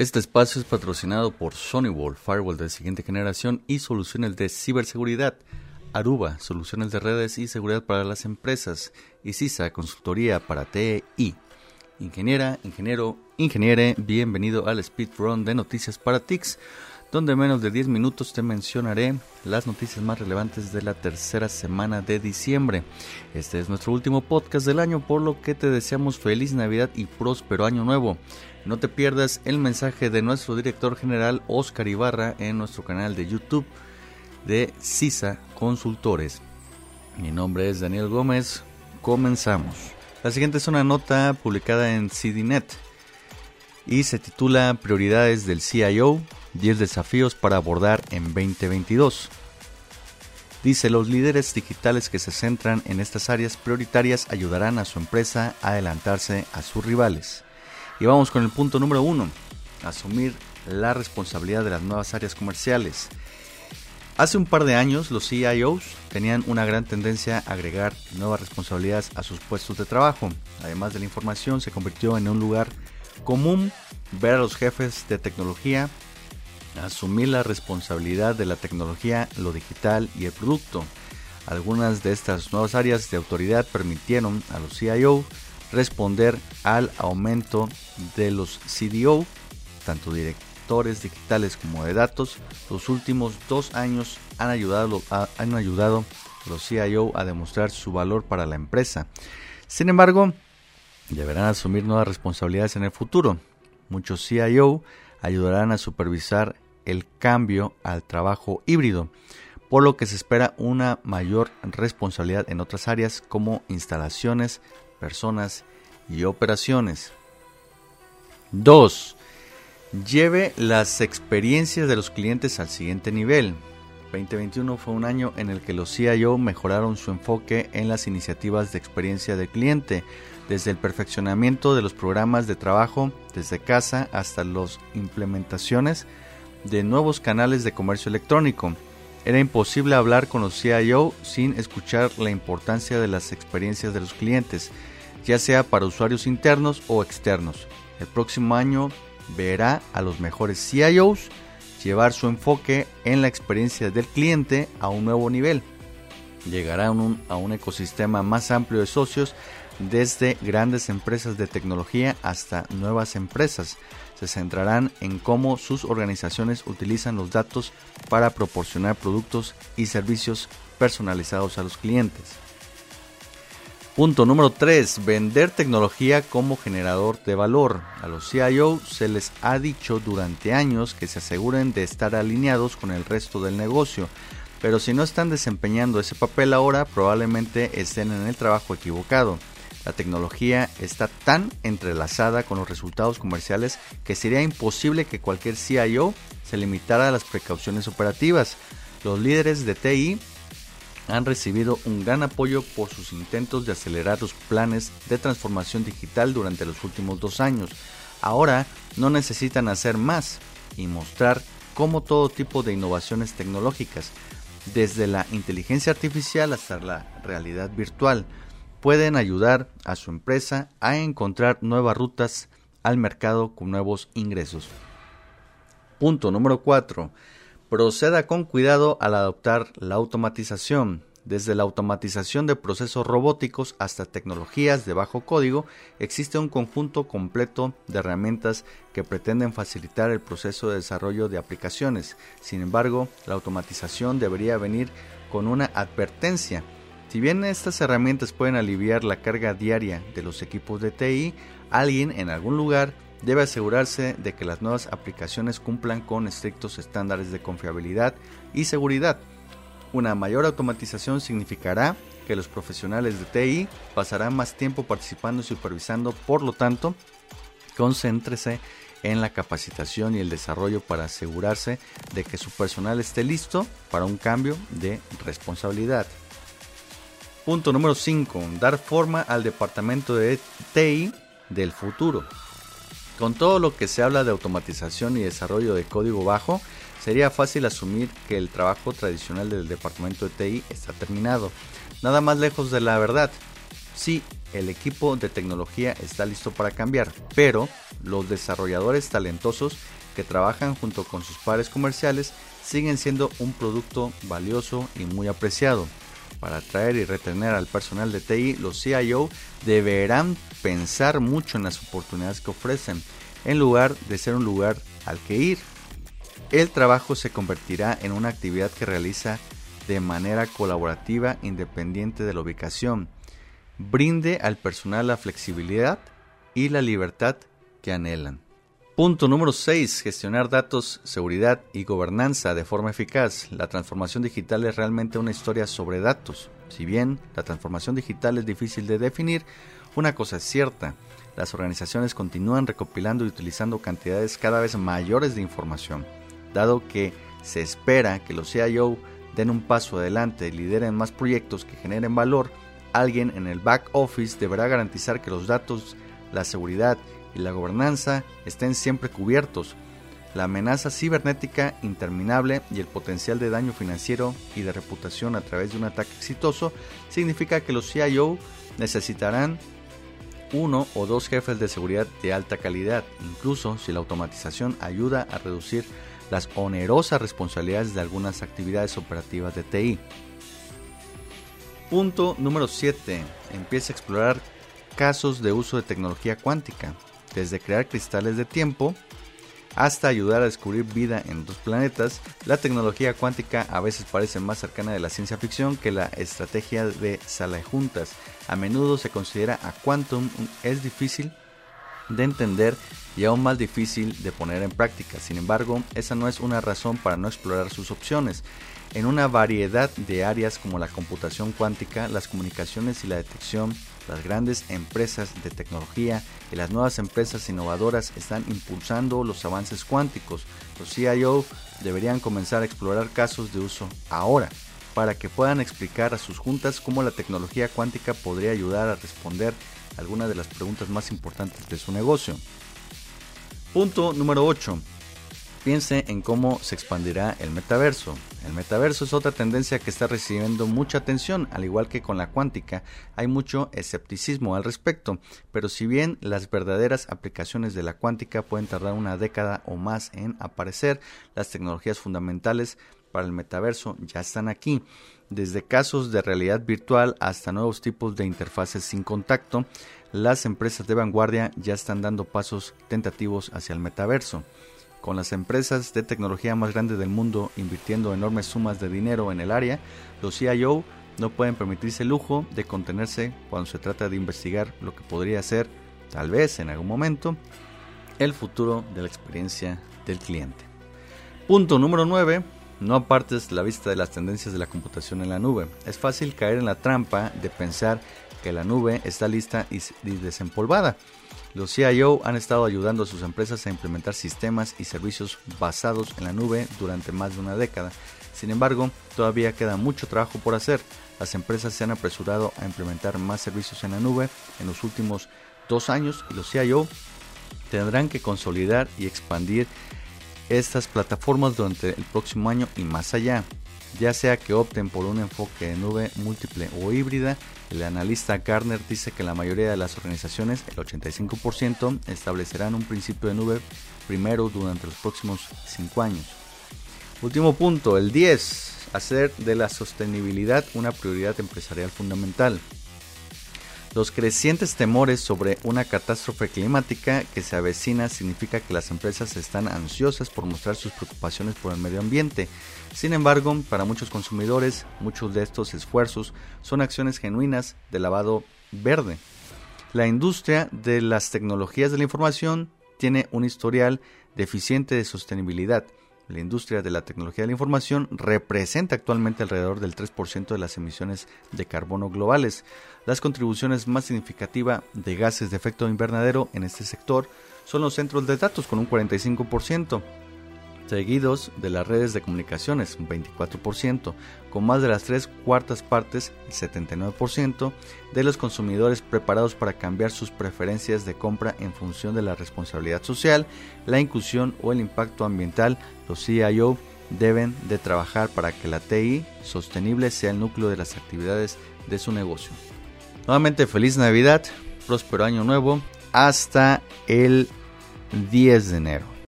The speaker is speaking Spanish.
Este espacio es patrocinado por SonyWall, Firewall de siguiente generación y soluciones de ciberseguridad. Aruba, soluciones de redes y seguridad para las empresas. Y CISA, consultoría para TI. Ingeniera, ingeniero, ingeniere, bienvenido al Speed Run de Noticias para TICS, donde en menos de 10 minutos te mencionaré las noticias más relevantes de la tercera semana de diciembre. Este es nuestro último podcast del año, por lo que te deseamos feliz Navidad y próspero año nuevo. No te pierdas el mensaje de nuestro director general Oscar Ibarra en nuestro canal de YouTube de CISA Consultores. Mi nombre es Daniel Gómez. Comenzamos. La siguiente es una nota publicada en CDNet y se titula Prioridades del CIO, 10 desafíos para abordar en 2022. Dice, los líderes digitales que se centran en estas áreas prioritarias ayudarán a su empresa a adelantarse a sus rivales. Y vamos con el punto número uno, asumir la responsabilidad de las nuevas áreas comerciales. Hace un par de años los CIOs tenían una gran tendencia a agregar nuevas responsabilidades a sus puestos de trabajo. Además de la información, se convirtió en un lugar común ver a los jefes de tecnología asumir la responsabilidad de la tecnología, lo digital y el producto. Algunas de estas nuevas áreas de autoridad permitieron a los CIO responder al aumento de los CDO, tanto directores digitales como de datos. Los últimos dos años han ayudado, a, los CIO a demostrar su valor para la empresa. Sin embargo, deberán asumir nuevas responsabilidades en el futuro. Muchos CIO ayudarán a supervisar el cambio al trabajo híbrido, por lo que se espera una mayor responsabilidad en otras áreas como instalaciones, personas y operaciones. 2. Lleve las experiencias de los clientes al siguiente nivel. 2021 fue un año en el que los CIO mejoraron su enfoque en las iniciativas de experiencia del cliente, desde el perfeccionamiento de los programas de trabajo desde casa hasta las implementaciones de nuevos canales de comercio electrónico. Era imposible hablar con los CIO sin escuchar la importancia de las experiencias de los clientes, ya sea para usuarios internos o externos. El próximo año verá a los mejores CIOs llevar su enfoque en la experiencia del cliente a un nuevo nivel. Llegará a un, a un ecosistema más amplio de socios desde grandes empresas de tecnología hasta nuevas empresas. Se centrarán en cómo sus organizaciones utilizan los datos para proporcionar productos y servicios personalizados a los clientes. Punto número 3. Vender tecnología como generador de valor. A los CIO se les ha dicho durante años que se aseguren de estar alineados con el resto del negocio, pero si no están desempeñando ese papel ahora, probablemente estén en el trabajo equivocado. La tecnología está tan entrelazada con los resultados comerciales que sería imposible que cualquier CIO se limitara a las precauciones operativas. Los líderes de TI han recibido un gran apoyo por sus intentos de acelerar los planes de transformación digital durante los últimos dos años. Ahora no necesitan hacer más y mostrar cómo todo tipo de innovaciones tecnológicas, desde la inteligencia artificial hasta la realidad virtual, pueden ayudar a su empresa a encontrar nuevas rutas al mercado con nuevos ingresos. Punto número 4. Proceda con cuidado al adoptar la automatización. Desde la automatización de procesos robóticos hasta tecnologías de bajo código, existe un conjunto completo de herramientas que pretenden facilitar el proceso de desarrollo de aplicaciones. Sin embargo, la automatización debería venir con una advertencia si bien estas herramientas pueden aliviar la carga diaria de los equipos de TI, alguien en algún lugar debe asegurarse de que las nuevas aplicaciones cumplan con estrictos estándares de confiabilidad y seguridad. Una mayor automatización significará que los profesionales de TI pasarán más tiempo participando y supervisando, por lo tanto, concéntrese en la capacitación y el desarrollo para asegurarse de que su personal esté listo para un cambio de responsabilidad. Punto número 5. Dar forma al departamento de TI del futuro. Con todo lo que se habla de automatización y desarrollo de código bajo, sería fácil asumir que el trabajo tradicional del departamento de TI está terminado. Nada más lejos de la verdad. Sí, el equipo de tecnología está listo para cambiar, pero los desarrolladores talentosos que trabajan junto con sus pares comerciales siguen siendo un producto valioso y muy apreciado. Para atraer y retener al personal de TI, los CIO deberán pensar mucho en las oportunidades que ofrecen, en lugar de ser un lugar al que ir. El trabajo se convertirá en una actividad que realiza de manera colaborativa independiente de la ubicación. Brinde al personal la flexibilidad y la libertad que anhelan. Punto número 6. Gestionar datos, seguridad y gobernanza de forma eficaz. La transformación digital es realmente una historia sobre datos. Si bien la transformación digital es difícil de definir, una cosa es cierta. Las organizaciones continúan recopilando y utilizando cantidades cada vez mayores de información. Dado que se espera que los CIO den un paso adelante y lideren más proyectos que generen valor, alguien en el back office deberá garantizar que los datos, la seguridad y la gobernanza estén siempre cubiertos. La amenaza cibernética interminable y el potencial de daño financiero y de reputación a través de un ataque exitoso significa que los CIO necesitarán uno o dos jefes de seguridad de alta calidad, incluso si la automatización ayuda a reducir las onerosas responsabilidades de algunas actividades operativas de TI. Punto número 7. Empieza a explorar casos de uso de tecnología cuántica desde crear cristales de tiempo hasta ayudar a descubrir vida en dos planetas, la tecnología cuántica a veces parece más cercana de la ciencia ficción que la estrategia de sala de juntas. A menudo se considera a quantum es difícil de entender y aún más difícil de poner en práctica. Sin embargo, esa no es una razón para no explorar sus opciones. En una variedad de áreas como la computación cuántica, las comunicaciones y la detección, las grandes empresas de tecnología y las nuevas empresas innovadoras están impulsando los avances cuánticos. Los CIO deberían comenzar a explorar casos de uso ahora para que puedan explicar a sus juntas cómo la tecnología cuántica podría ayudar a responder algunas de las preguntas más importantes de su negocio. Punto número 8. Piense en cómo se expandirá el metaverso. El metaverso es otra tendencia que está recibiendo mucha atención, al igual que con la cuántica, hay mucho escepticismo al respecto, pero si bien las verdaderas aplicaciones de la cuántica pueden tardar una década o más en aparecer, las tecnologías fundamentales para el metaverso ya están aquí, desde casos de realidad virtual hasta nuevos tipos de interfaces sin contacto, las empresas de vanguardia ya están dando pasos tentativos hacia el metaverso. Con las empresas de tecnología más grandes del mundo invirtiendo enormes sumas de dinero en el área, los CIO no pueden permitirse el lujo de contenerse cuando se trata de investigar lo que podría ser, tal vez en algún momento, el futuro de la experiencia del cliente. Punto número 9. No apartes la vista de las tendencias de la computación en la nube. Es fácil caer en la trampa de pensar que la nube está lista y desempolvada. Los CIO han estado ayudando a sus empresas a implementar sistemas y servicios basados en la nube durante más de una década. Sin embargo, todavía queda mucho trabajo por hacer. Las empresas se han apresurado a implementar más servicios en la nube en los últimos dos años y los CIO tendrán que consolidar y expandir estas plataformas durante el próximo año y más allá ya sea que opten por un enfoque de nube múltiple o híbrida. El analista Gartner dice que la mayoría de las organizaciones, el 85%, establecerán un principio de nube primero durante los próximos 5 años. Último punto, el 10. Hacer de la sostenibilidad una prioridad empresarial fundamental. Los crecientes temores sobre una catástrofe climática que se avecina significa que las empresas están ansiosas por mostrar sus preocupaciones por el medio ambiente. Sin embargo, para muchos consumidores, muchos de estos esfuerzos son acciones genuinas de lavado verde. La industria de las tecnologías de la información tiene un historial deficiente de sostenibilidad la industria de la tecnología de la información representa actualmente alrededor del 3% de las emisiones de carbono globales. Las contribuciones más significativas de gases de efecto invernadero en este sector son los centros de datos con un 45%, seguidos de las redes de comunicaciones, un 24%, con más de las tres cuartas partes, el 79%, de los consumidores preparados para cambiar sus preferencias de compra en función de la responsabilidad social, la inclusión o el impacto ambiental, los CIO deben de trabajar para que la TI sostenible sea el núcleo de las actividades de su negocio. Nuevamente feliz Navidad, próspero año nuevo, hasta el 10 de enero.